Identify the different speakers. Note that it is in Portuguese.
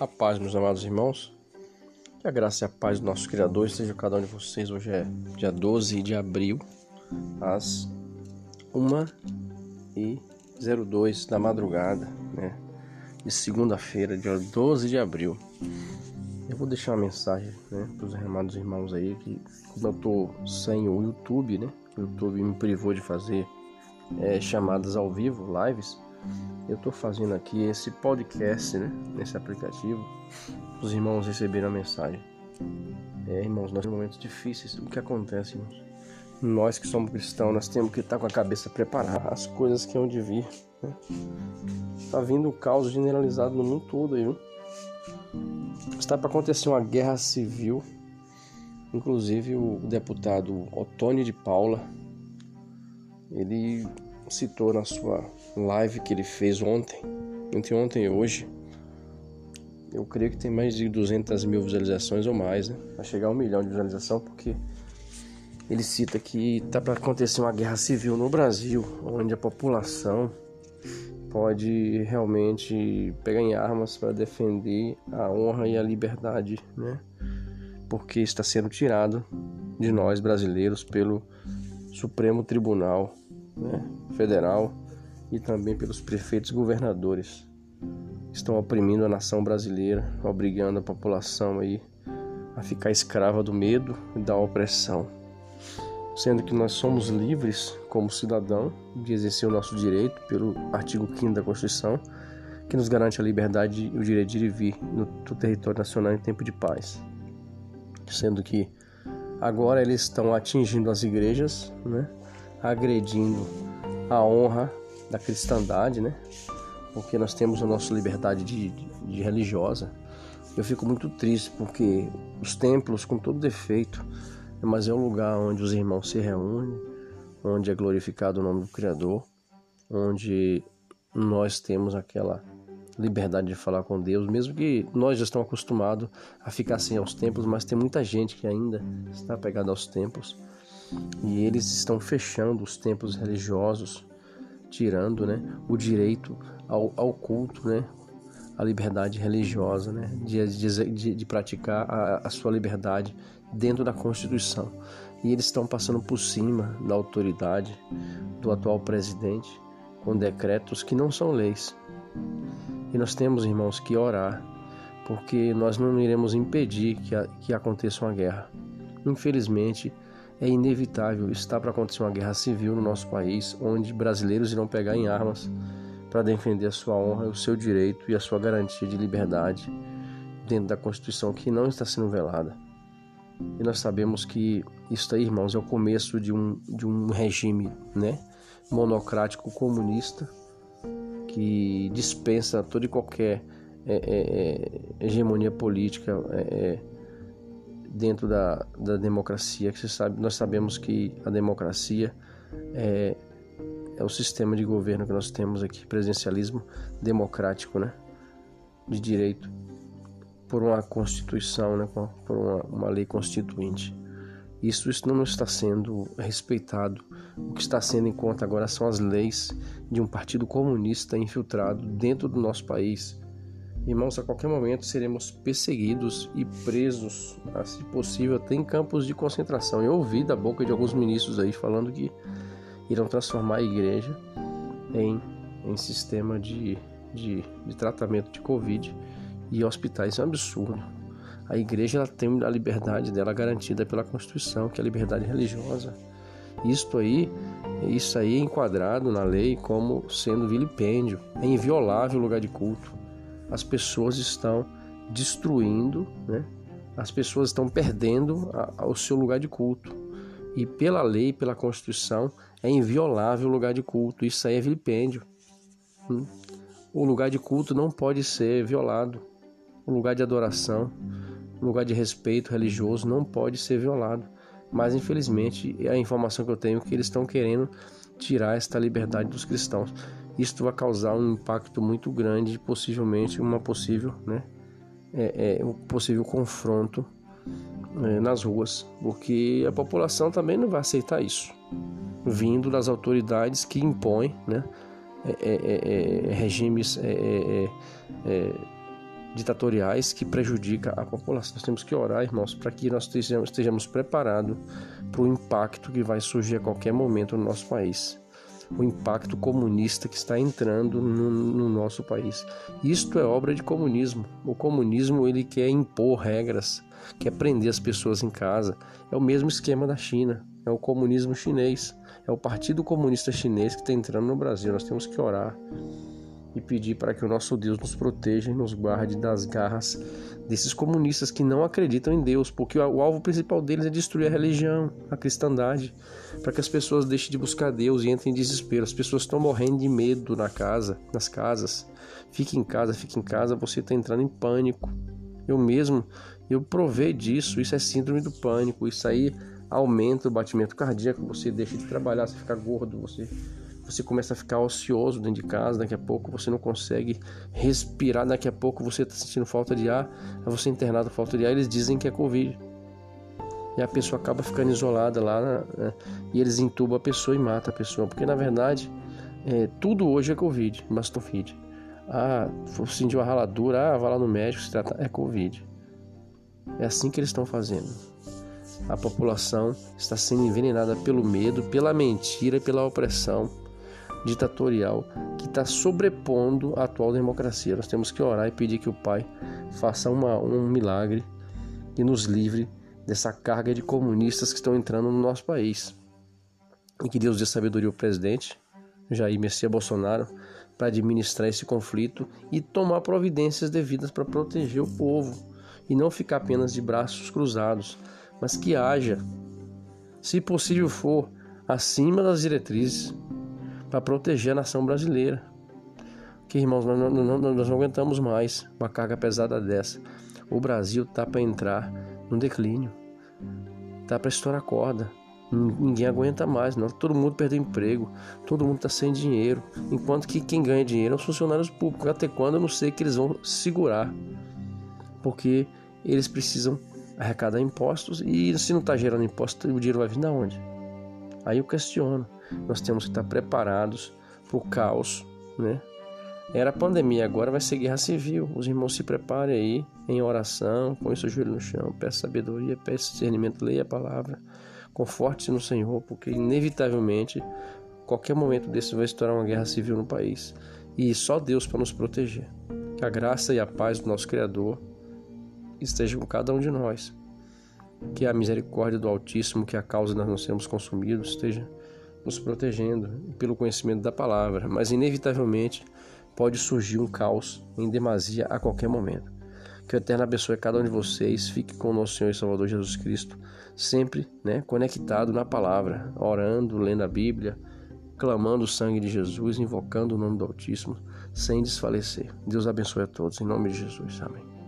Speaker 1: A paz, meus amados irmãos. Que a graça e a paz do nosso Criador esteja cada um de vocês. Hoje é dia 12 de abril, às 1h02 da madrugada, né? De segunda-feira, dia 12 de abril. Eu vou deixar uma mensagem, né, para os amados irmãos aí, que como eu tô sem o YouTube, né? O YouTube me privou de fazer é, chamadas ao vivo, lives eu estou fazendo aqui esse podcast, né? Nesse aplicativo. Os irmãos receberam a mensagem. É, irmãos, nós temos momentos difíceis. O que acontece, irmãos? Nós que somos cristãos, nós temos que estar com a cabeça preparada. As coisas que hão de vir. Né? Tá vindo o caos generalizado no mundo todo aí, viu? Está para acontecer uma guerra civil. Inclusive o deputado Otônio de Paula, ele citou na sua live que ele fez ontem, entre ontem e hoje, eu creio que tem mais de 200 mil visualizações ou mais, né? Vai chegar a um milhão de visualização, porque ele cita que tá para acontecer uma guerra civil no Brasil, onde a população pode realmente pegar em armas para defender a honra e a liberdade, né? Porque está sendo tirado de nós brasileiros pelo Supremo Tribunal né, Federal e também pelos prefeitos governadores. Estão oprimindo a nação brasileira, obrigando a população aí a ficar escrava do medo e da opressão. Sendo que nós somos livres como cidadão de exercer o nosso direito pelo artigo 5 da Constituição, que nos garante a liberdade e o direito de ir e vir no território nacional em tempo de paz. Sendo que agora eles estão atingindo as igrejas, né? agredindo a honra da cristandade, né? Porque nós temos a nossa liberdade de, de, religiosa. Eu fico muito triste porque os templos, com todo defeito, mas é um lugar onde os irmãos se reúnem, onde é glorificado o nome do Criador, onde nós temos aquela liberdade de falar com Deus, mesmo que nós já estamos acostumados a ficar sem aos templos, mas tem muita gente que ainda está pegada aos templos e eles estão fechando os templos religiosos tirando né, o direito ao, ao culto, né, a liberdade religiosa, né, de, de, de praticar a, a, sua liberdade dentro da Constituição. E eles estão passando por cima da autoridade do atual presidente com decretos que não são leis. E nós temos, irmãos, que orar, porque nós não iremos impedir que, a, que aconteça uma guerra. Infelizmente, é inevitável, está para acontecer uma guerra civil no nosso país, onde brasileiros irão pegar em armas para defender a sua honra, o seu direito e a sua garantia de liberdade dentro da Constituição que não está sendo velada. E nós sabemos que isso aí, irmãos, é o começo de um, de um regime né, monocrático comunista que dispensa toda e qualquer é, é, é hegemonia política é, é dentro da, da democracia, que sabe, nós sabemos que a democracia é, é o sistema de governo que nós temos aqui, presidencialismo democrático, né, de direito, por uma constituição, né, por uma, uma lei constituinte. Isso, isso não está sendo respeitado. O que está sendo em conta agora são as leis de um partido comunista infiltrado dentro do nosso país, Irmãos, a qualquer momento seremos perseguidos e presos, se possível, até em campos de concentração. Eu ouvi da boca de alguns ministros aí falando que irão transformar a igreja em, em sistema de, de, de tratamento de Covid e hospitais. Isso é um absurdo. A igreja ela tem a liberdade dela garantida pela Constituição, que é a liberdade religiosa. Isto aí, isso aí é enquadrado na lei como sendo vilipêndio. É inviolável o lugar de culto as pessoas estão destruindo, né? as pessoas estão perdendo a, a, o seu lugar de culto. E pela lei, pela Constituição, é inviolável o lugar de culto. Isso aí é vilipêndio. Hum? O lugar de culto não pode ser violado. O lugar de adoração, o lugar de respeito religioso não pode ser violado. Mas infelizmente a informação que eu tenho é que eles estão querendo tirar esta liberdade dos cristãos. Isto vai causar um impacto muito grande, possivelmente uma possível, né, é, é, um possível confronto é, nas ruas, porque a população também não vai aceitar isso, vindo das autoridades que impõem, né, é, é, é, regimes ditatoriais que prejudicam a população. Nós temos que orar, irmãos, para que nós estejamos, estejamos preparados para o impacto que vai surgir a qualquer momento no nosso país. O impacto comunista que está entrando no, no nosso país. Isto é obra de comunismo. O comunismo ele quer impor regras, quer prender as pessoas em casa. É o mesmo esquema da China. É o comunismo chinês. É o Partido Comunista Chinês que está entrando no Brasil. Nós temos que orar e pedir para que o nosso Deus nos proteja e nos guarde das garras desses comunistas que não acreditam em Deus, porque o alvo principal deles é destruir a religião, a cristandade, para que as pessoas deixem de buscar Deus e entrem em desespero. As pessoas estão morrendo de medo na casa, nas casas. Fique em casa, fique em casa, você está entrando em pânico. Eu mesmo, eu provei disso, isso é síndrome do pânico, isso aí aumenta o batimento cardíaco, você deixa de trabalhar, você fica gordo, você você começa a ficar ocioso dentro de casa, daqui a pouco você não consegue respirar, daqui a pouco você está sentindo falta de ar, você é internado falta de ar, eles dizem que é Covid. E a pessoa acaba ficando isolada lá né? e eles entubam a pessoa e matam a pessoa, porque na verdade é, tudo hoje é Covid, mastofide. Ah, sentiu uma raladura, ah, vai lá no médico, se trata, é Covid. É assim que eles estão fazendo. A população está sendo envenenada pelo medo, pela mentira, pela opressão ditatorial que está sobrepondo a atual democracia. Nós temos que orar e pedir que o Pai faça uma, um milagre e nos livre dessa carga de comunistas que estão entrando no nosso país. E que Deus dê sabedoria ao presidente Jair Messias Bolsonaro para administrar esse conflito e tomar providências devidas para proteger o povo e não ficar apenas de braços cruzados, mas que haja, se possível for, acima das diretrizes para proteger a nação brasileira. Que irmãos, nós não, não, nós não aguentamos mais uma carga pesada dessa. O Brasil tá para entrar no declínio, tá para estourar corda. Ninguém aguenta mais, não. Todo mundo perdeu emprego, todo mundo está sem dinheiro. Enquanto que quem ganha dinheiro é os funcionários públicos. Até quando eu não sei que eles vão segurar, porque eles precisam arrecadar impostos e se não está gerando impostos, o dinheiro vai vir da onde? Aí eu questiono. Nós temos que estar preparados para o caos, né? Era pandemia, agora vai ser guerra civil. Os irmãos se preparem aí em oração, põe seu joelho no chão, peça sabedoria, peça discernimento, leia a palavra, conforte-se no Senhor, porque inevitavelmente qualquer momento desse vai estourar uma guerra civil no país. E só Deus para nos proteger. Que a graça e a paz do nosso Criador estejam com cada um de nós. Que a misericórdia do Altíssimo, que a causa de nós não sermos consumidos, esteja nos protegendo pelo conhecimento da palavra, mas inevitavelmente pode surgir um caos em demasia a qualquer momento. Que o Eterno abençoe cada um de vocês, fique com o nosso Senhor e Salvador Jesus Cristo, sempre né, conectado na palavra, orando, lendo a Bíblia, clamando o sangue de Jesus, invocando o nome do Altíssimo, sem desfalecer. Deus abençoe a todos, em nome de Jesus. Amém.